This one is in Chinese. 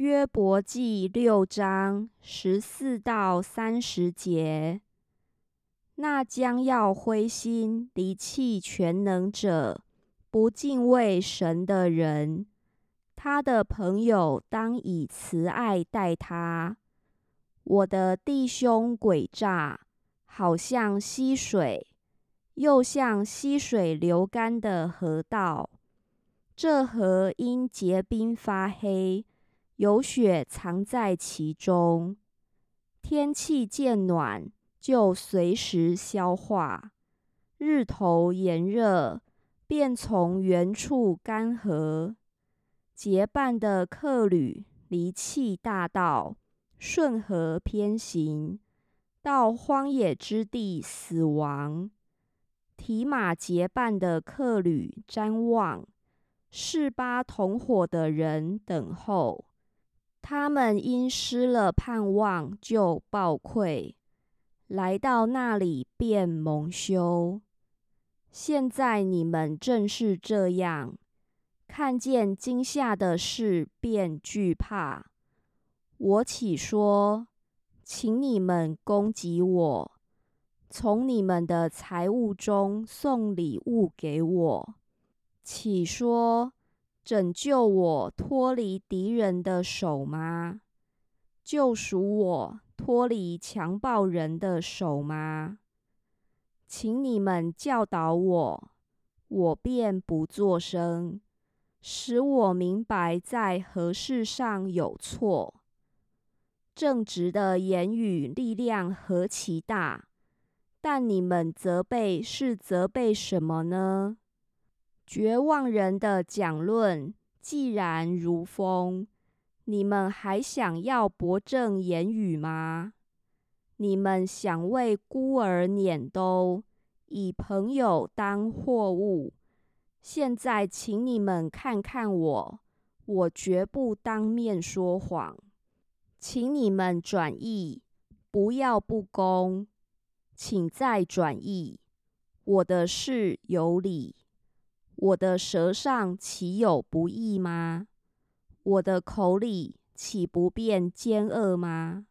约伯记六章十四到三十节，那将要灰心离弃全能者，不敬畏神的人，他的朋友当以慈爱待他。我的弟兄诡诈，好像溪水，又像溪水流干的河道。这河因结冰发黑。有雪藏在其中，天气渐暖，就随时消化。日头炎热，便从原处干涸。结伴的客旅离弃大道，顺河偏行，到荒野之地死亡。提马结伴的客旅瞻望，士巴同伙的人等候。他们因失了盼望，就暴愧；来到那里便蒙羞。现在你们正是这样，看见惊吓的事便惧怕。我岂说，请你们攻击我，从你们的财物中送礼物给我？岂说？拯救我脱离敌人的手吗？救赎我脱离强暴人的手吗？请你们教导我，我便不作声，使我明白在何事上有错。正直的言语力量何其大，但你们责备是责备什么呢？绝望人的讲论既然如风，你们还想要驳正言语吗？你们想为孤儿撵兜，以朋友当货物。现在，请你们看看我，我绝不当面说谎。请你们转意，不要不公。请再转意，我的事有理。我的舌上岂有不义吗？我的口里岂不变奸恶吗？